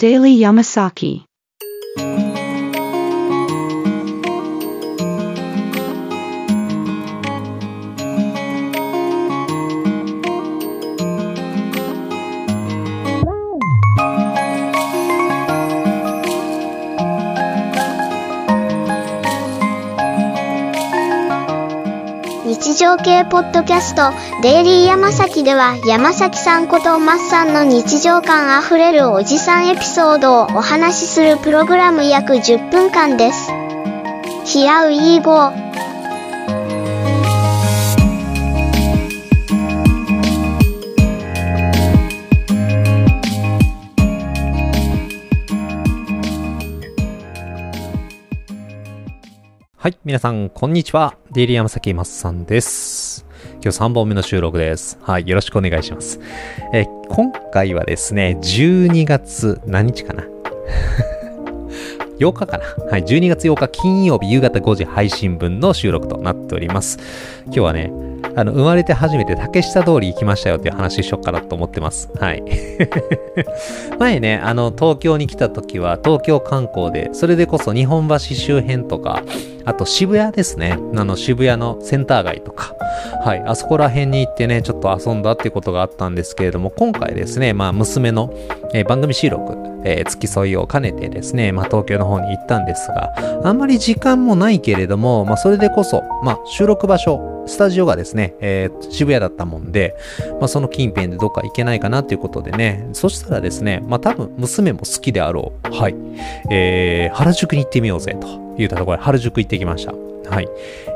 Daily Yamasaki. 日常系ポッドキャストデイリーヤマサキでは山崎さんことマッさんの日常感あふれるおじさんエピソードをお話しするプログラム約10分間です。ヒアウィーゴーはい。皆さん、こんにちは。デイリー山崎松さんです。今日3本目の収録です。はい。よろしくお願いします。え今回はですね、12月、何日かな ?8 日かなはい。12月8日金曜日夕方5時配信分の収録となっております。今日はね、あの、生まれて初めて竹下通り行きましたよっていう話しよっかなと思ってます。はい。前ね、あの、東京に来た時は、東京観光で、それでこそ日本橋周辺とか、あと渋谷ですね。あの、渋谷のセンター街とか、はい、あそこら辺に行ってね、ちょっと遊んだっていうことがあったんですけれども、今回ですね、まあ、娘の、えー番組収録、えー付き添いを兼ねてですね、まあ、東京の方に行ったんですが、あんまり時間もないけれども、まあ、それでこそ、まあ、収録場所、スタジオがですね、えー渋谷だったもんで、まあ、その近辺でどっか行けないかなっていうことでね、そしたらですね、まあ、多分娘も好きであろう、はい、えー原宿に行ってみようぜと言ったところで原宿行ってきました。はい。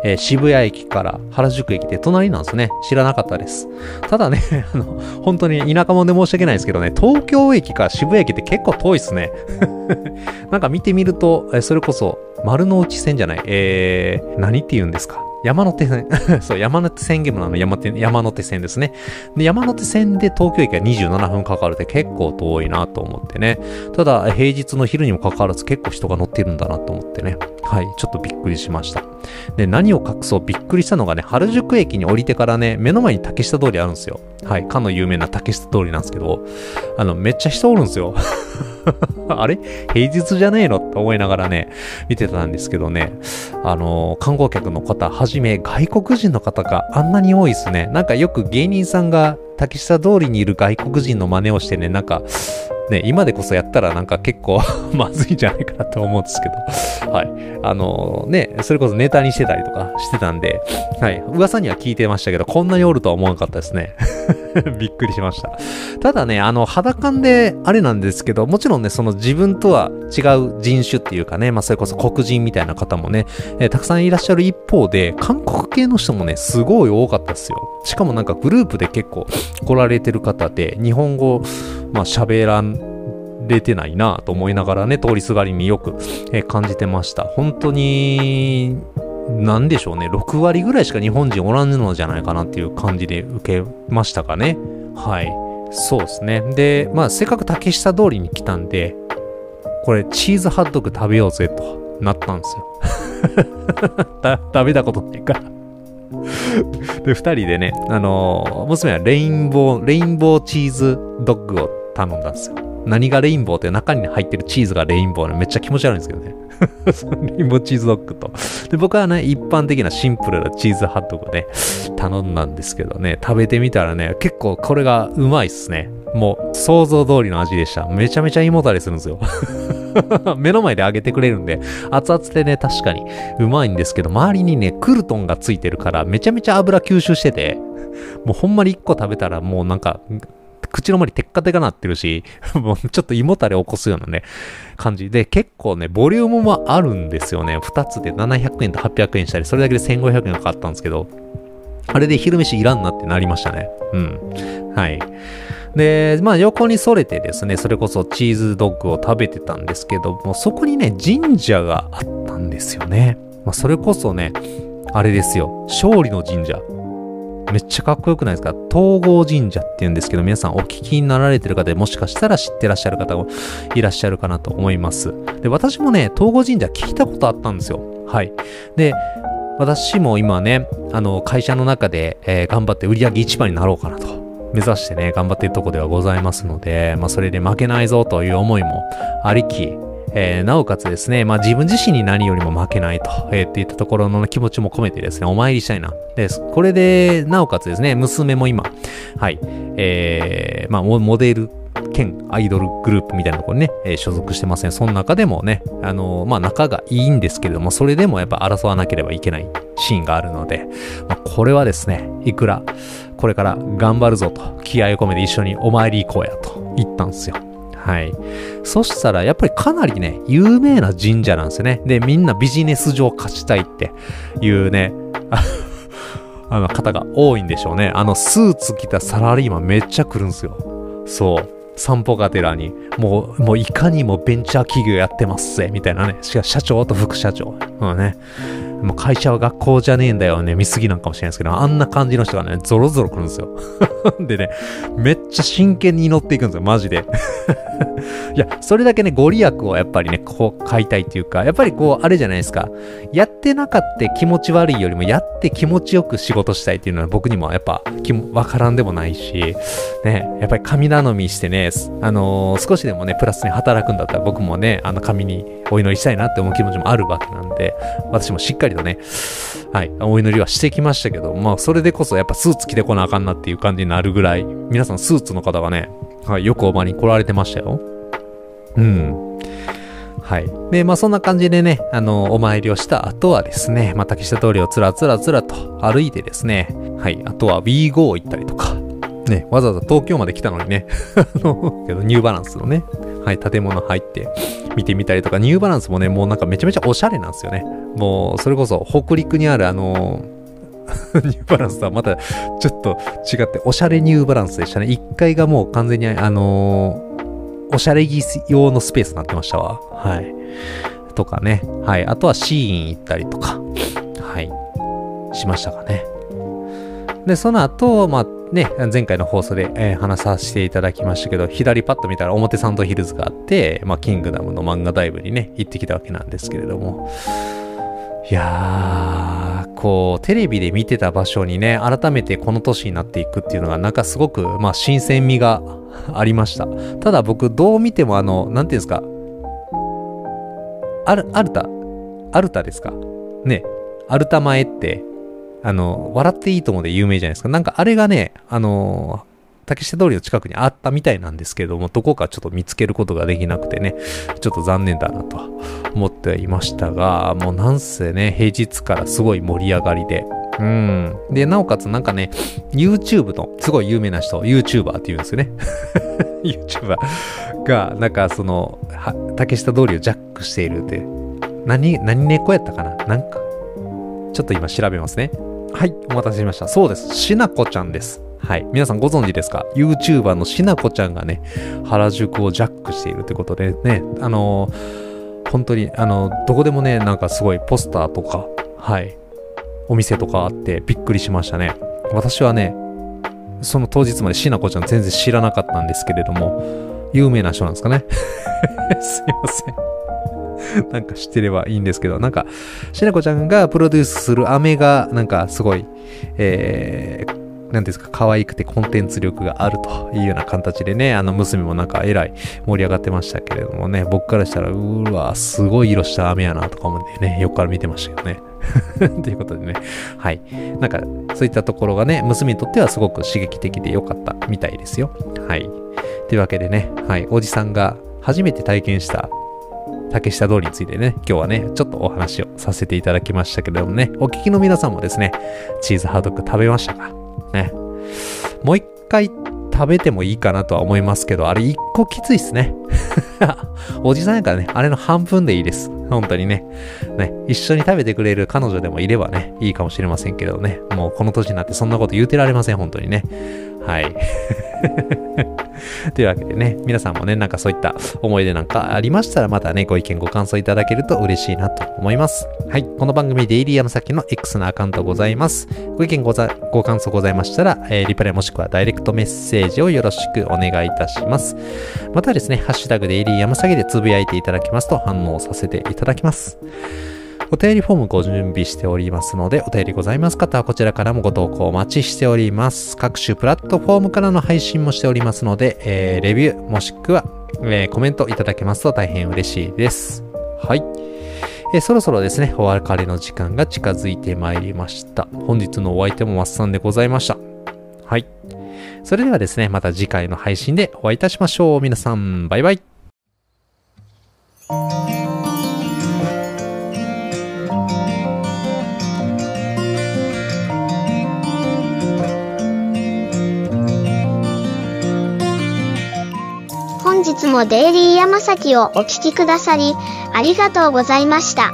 えー渋谷駅から原宿駅って隣なんですね。知らなかったです。ただね、あの、本当に田舎者で申し訳ないですけどね、東京駅から渋谷駅って結構遠いですね。なんか見てみると、えそれこそ丸の内線じゃない、えー、何って言うんですか？山手線。そう、山手線ゲームのあの山手、山手線ですね。で、山手線で東京駅が27分かかるって結構遠いなと思ってね。ただ、平日の昼にもかかわらず結構人が乗ってるんだなと思ってね。はい、ちょっとびっくりしました。で、何を隠そうびっくりしたのがね、原宿駅に降りてからね、目の前に竹下通りあるんですよ。はい、かの有名な竹下通りなんですけど、あの、めっちゃ人おるんですよ。あれ？平日じゃねえの？って思いながらね、見てたんですけどね、あの観光客の方はじめ外国人の方があんなに多いですね。なんかよく芸人さんが竹下通りにいる外国人の真似をしてね、なんか、ね、今でこそやったらなんか結構 まずいんじゃないかなと思うんですけど、はい。あのね、それこそネタにしてたりとかしてたんで、はい。噂には聞いてましたけど、こんなにおるとは思わなかったですね。びっくりしました。ただね、あの、肌感であれなんですけど、もちろんね、その自分とは違う人種っていうかね、まあ、それこそ黒人みたいな方もね、えーたくさんいらっしゃる一方で、韓国系の人もね、すごい多かったですよ。しかもなんかグループで結構来られてる方で、日本語、まあ、喋られてないなと思いながらね、通りすがりによく、えー感じてました。本当に、なんでしょうね、6割ぐらいしか日本人おらんのじゃないかなっていう感じで受けましたかね。はい。そうですね。で、まあ、せっかく竹下通りに来たんで、これ、チーズハットグ食べようぜとなったんですよ。た食べたことないから。で、二人でね、あのー娘はレインボー、レインボーチーズドッグを頼んだんですよ。何がレインボーって中に入ってるチーズがレインボーでめっちゃ気持ち悪いんですけどね。レインボーチーズドッグと。で、僕はね、一般的なシンプルなチーズハットグをね、頼んだんですけどね、食べてみたらね、結構これがうまいっすね。もう、想像通りの味でした。めちゃめちゃ胃もたれするんですよ。目の前で揚げてくれるんで、熱々でね、確かにうまいんですけど、周りにね、クルトンがついてるから、めちゃめちゃ油吸収してて、もうほんまに一個食べたらもうなんか、口の周りテッカテカなってるし、もうちょっと胃もたれ起こすようなね、感じで、結構ね、ボリュームもあるんですよね。2つで700円と800円したり、それだけで1500円かかったんですけど、あれで昼飯いらんなってなりましたね。うん。はい。で、まあ横にそれてですね、それこそチーズドッグを食べてたんですけども、そこにね、神社があったんですよね。まあそれこそね、あれですよ、勝利の神社。めっちゃかっこよくないですか？東郷神社って言うんですけど、皆さんお聞きになられてる方もしかしたら知ってらっしゃる方もいらっしゃるかなと思います。で、私もね、東郷神社聞いたことあったんですよ。はい。で、私も今ね、あの、会社の中で、えー頑張って売り上げ1番になろうかなと目指してね、頑張っているとこではございますので、まあ、それで負けないぞという思いもありき、えー、なおかつですね、まあ、自分自身に何よりも負けないと、えー、っていったところの気持ちも込めてですね、お参りしたいな。で、これで、なおかつですね、娘も今、はい、えー、まあ、モデル兼アイドルグループみたいなところにね、えー、所属してません、ね。その中でもね、あのー、まあ、仲がいいんですけれども、それでもやっぱ争わなければいけないシーンがあるので、まあ、これはですね、いくら、これから頑張るぞと、気合を込めて一緒にお参り行こうやと言ったんですよ。はい。そしたら、やっぱりかなりね、有名な神社なんですよね。で、みんなビジネス上勝ちたいっていうね、あの方が多いんでしょうね。あの、スーツ着たサラリーマンめっちゃ来るんですよ。そう。散歩がてらに、もう、もういかにもベンチャー企業やってますぜ、みたいなね。しか社長と副社長。うんね。もう会社は学校じゃねえんだよね、見すぎなんかもしれないですけど、あんな感じの人がね、ゾロゾロ来るんですよ。でね、めっちゃ真剣に祈っていくんですよ、マジで。いや、それだけね、ご利益をやっぱりね、こう買いたいっていうか、やっぱりこう、あれじゃないですか。やってなかった気持ち悪いよりも、やって気持ちよく仕事したいっていうのは僕にもやっぱ、わからんでもないし、ね、やっぱり神頼みしてね、あのー、少しでもね、プラスに働くんだったら僕もね、あの神にお祈りしたいなって思う気持ちもあるわけなんで、私もしっかりりとね、はい、お祈りはしてきましたけど、まあ、それでこそやっぱスーツ着てこなあかんなっていう感じになるぐらい、皆さんスーツの方がね、はい、よくお参りに来られてましたよ。うん。はい。で、まあそんな感じでね、あの、お参りをした後はですね、まあ竹下通りをつらつらつらと歩いてですね、はい、あとは WeGo 行ったりとか、ね、わざわざ東京まで来たのにね、あの、ニューバランスのね、はい、建物入って見てみたりとか、ニューバランスもね、もうなんかめちゃめちゃおしゃれなんですよね。もう、それこそ北陸にあるあの ニューバランスとはまたちょっと違って、おしゃれニューバランスでしたね。1階がもう完全にあのー、おしゃれ着用のスペースになってましたわ。はい。とかね。はい。あとはシーン行ったりとか。はい。しましたかね。で、その後、まあ、ね、前回の放送で、えー、話させていただきましたけど、左パッと見たら表参道ヒルズがあって、まあ、キングダムの漫画ダイブにね、行ってきたわけなんですけれども、いやー、こう、テレビで見てた場所にね、改めてこの年になっていくっていうのが、なんかすごく、まあ、新鮮味がありました。ただ僕、どう見ても、あの、なんていうんですか、アル、アルタ、アルタですか？ね、アルタ前って、あの、笑っていいともで有名じゃないですか。なんかあれがね、あの竹下通りの近くにあったみたいなんですけども、どこかちょっと見つけることができなくてね、ちょっと残念だなと思っていましたが、もうなんせね、平日からすごい盛り上がりで、うん。で、なおかつなんかね、YouTube のすごい有名な人、YouTuber って言うんですよね。YouTuber が、なんかその、竹下通りをジャックしているって、何、何猫やったかな？なんか、ちょっと今調べますね。はい、お待たせしました。そうです。しなこちゃんです。はい。皆さんご存知ですか ?YouTuber のしなこちゃんがね、原宿をジャックしているということでね、あのー、本当に、あのー、どこでもね、なんかすごいポスターとか、はい、お店とかあってびっくりしましたね。私はね、その当日までしなこちゃん全然知らなかったんですけれども、有名な人なんですかね？すいません。なんか知ってればいいんですけど、なんか、しなこちゃんがプロデュースする飴が、なんかすごい、えー、なんですか、可愛くてコンテンツ力があるというような形でね、あの娘もなんかえらい盛り上がってましたけれどもね、僕からしたら、うわ、すごい色した飴やなとか思ってね、横から見てましたけどね。ということでね、はい。なんか、そういったところがね、娘にとってはすごく刺激的で良かったみたいですよ。はい。というわけでね、はい、おじさんが初めて体験した竹下通りについてね、今日はね、ちょっとお話をさせていただきましたけれどもね、お聞きの皆さんもですね、チーズハードッグ食べましたか？ね。もう一回食べてもいいかなとは思いますけど、あれ一個きついっすね。おじさんやからね、あれの半分でいいです。本当にね。ね、一緒に食べてくれる彼女でもいればね、いいかもしれませんけどね。もうこの年になってそんなこと言うてられません、本当にね。はい。というわけでね、皆さんもね、なんかそういった思い出なんかありましたら、またね、ご意見、ご感想いただけると嬉しいなと思います。はい。この番組、デイリーヤムサキの X のアカウントございます。ご意見ござ、ご感想ございましたら、えー、リプレイもしくはダイレクトメッセージをよろしくお願いいたします。またですね、ハッシュタグデイリーヤムサキでつぶやいていただきますと反応させていただきます。お便りフォームご準備しておりますので、お便りございます方はこちらからもご投稿お待ちしております。各種プラットフォームからの配信もしておりますので、えーレビューもしくは、えーコメントいただけますと大変嬉しいです。はい。えーそろそろですね、お別れの時間が近づいてまいりました。本日のお相手もマッサンでございました。はい。それではですね、また次回の配信でお会いいたしましょう。皆さん、バイバイ。もデイリー山崎をお聴きくださり、ありがとうございました。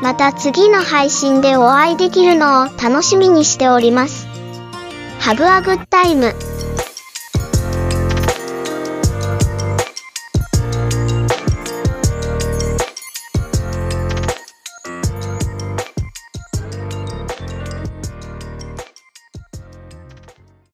また次の配信でお会いできるのを楽しみにしております。Have a good time.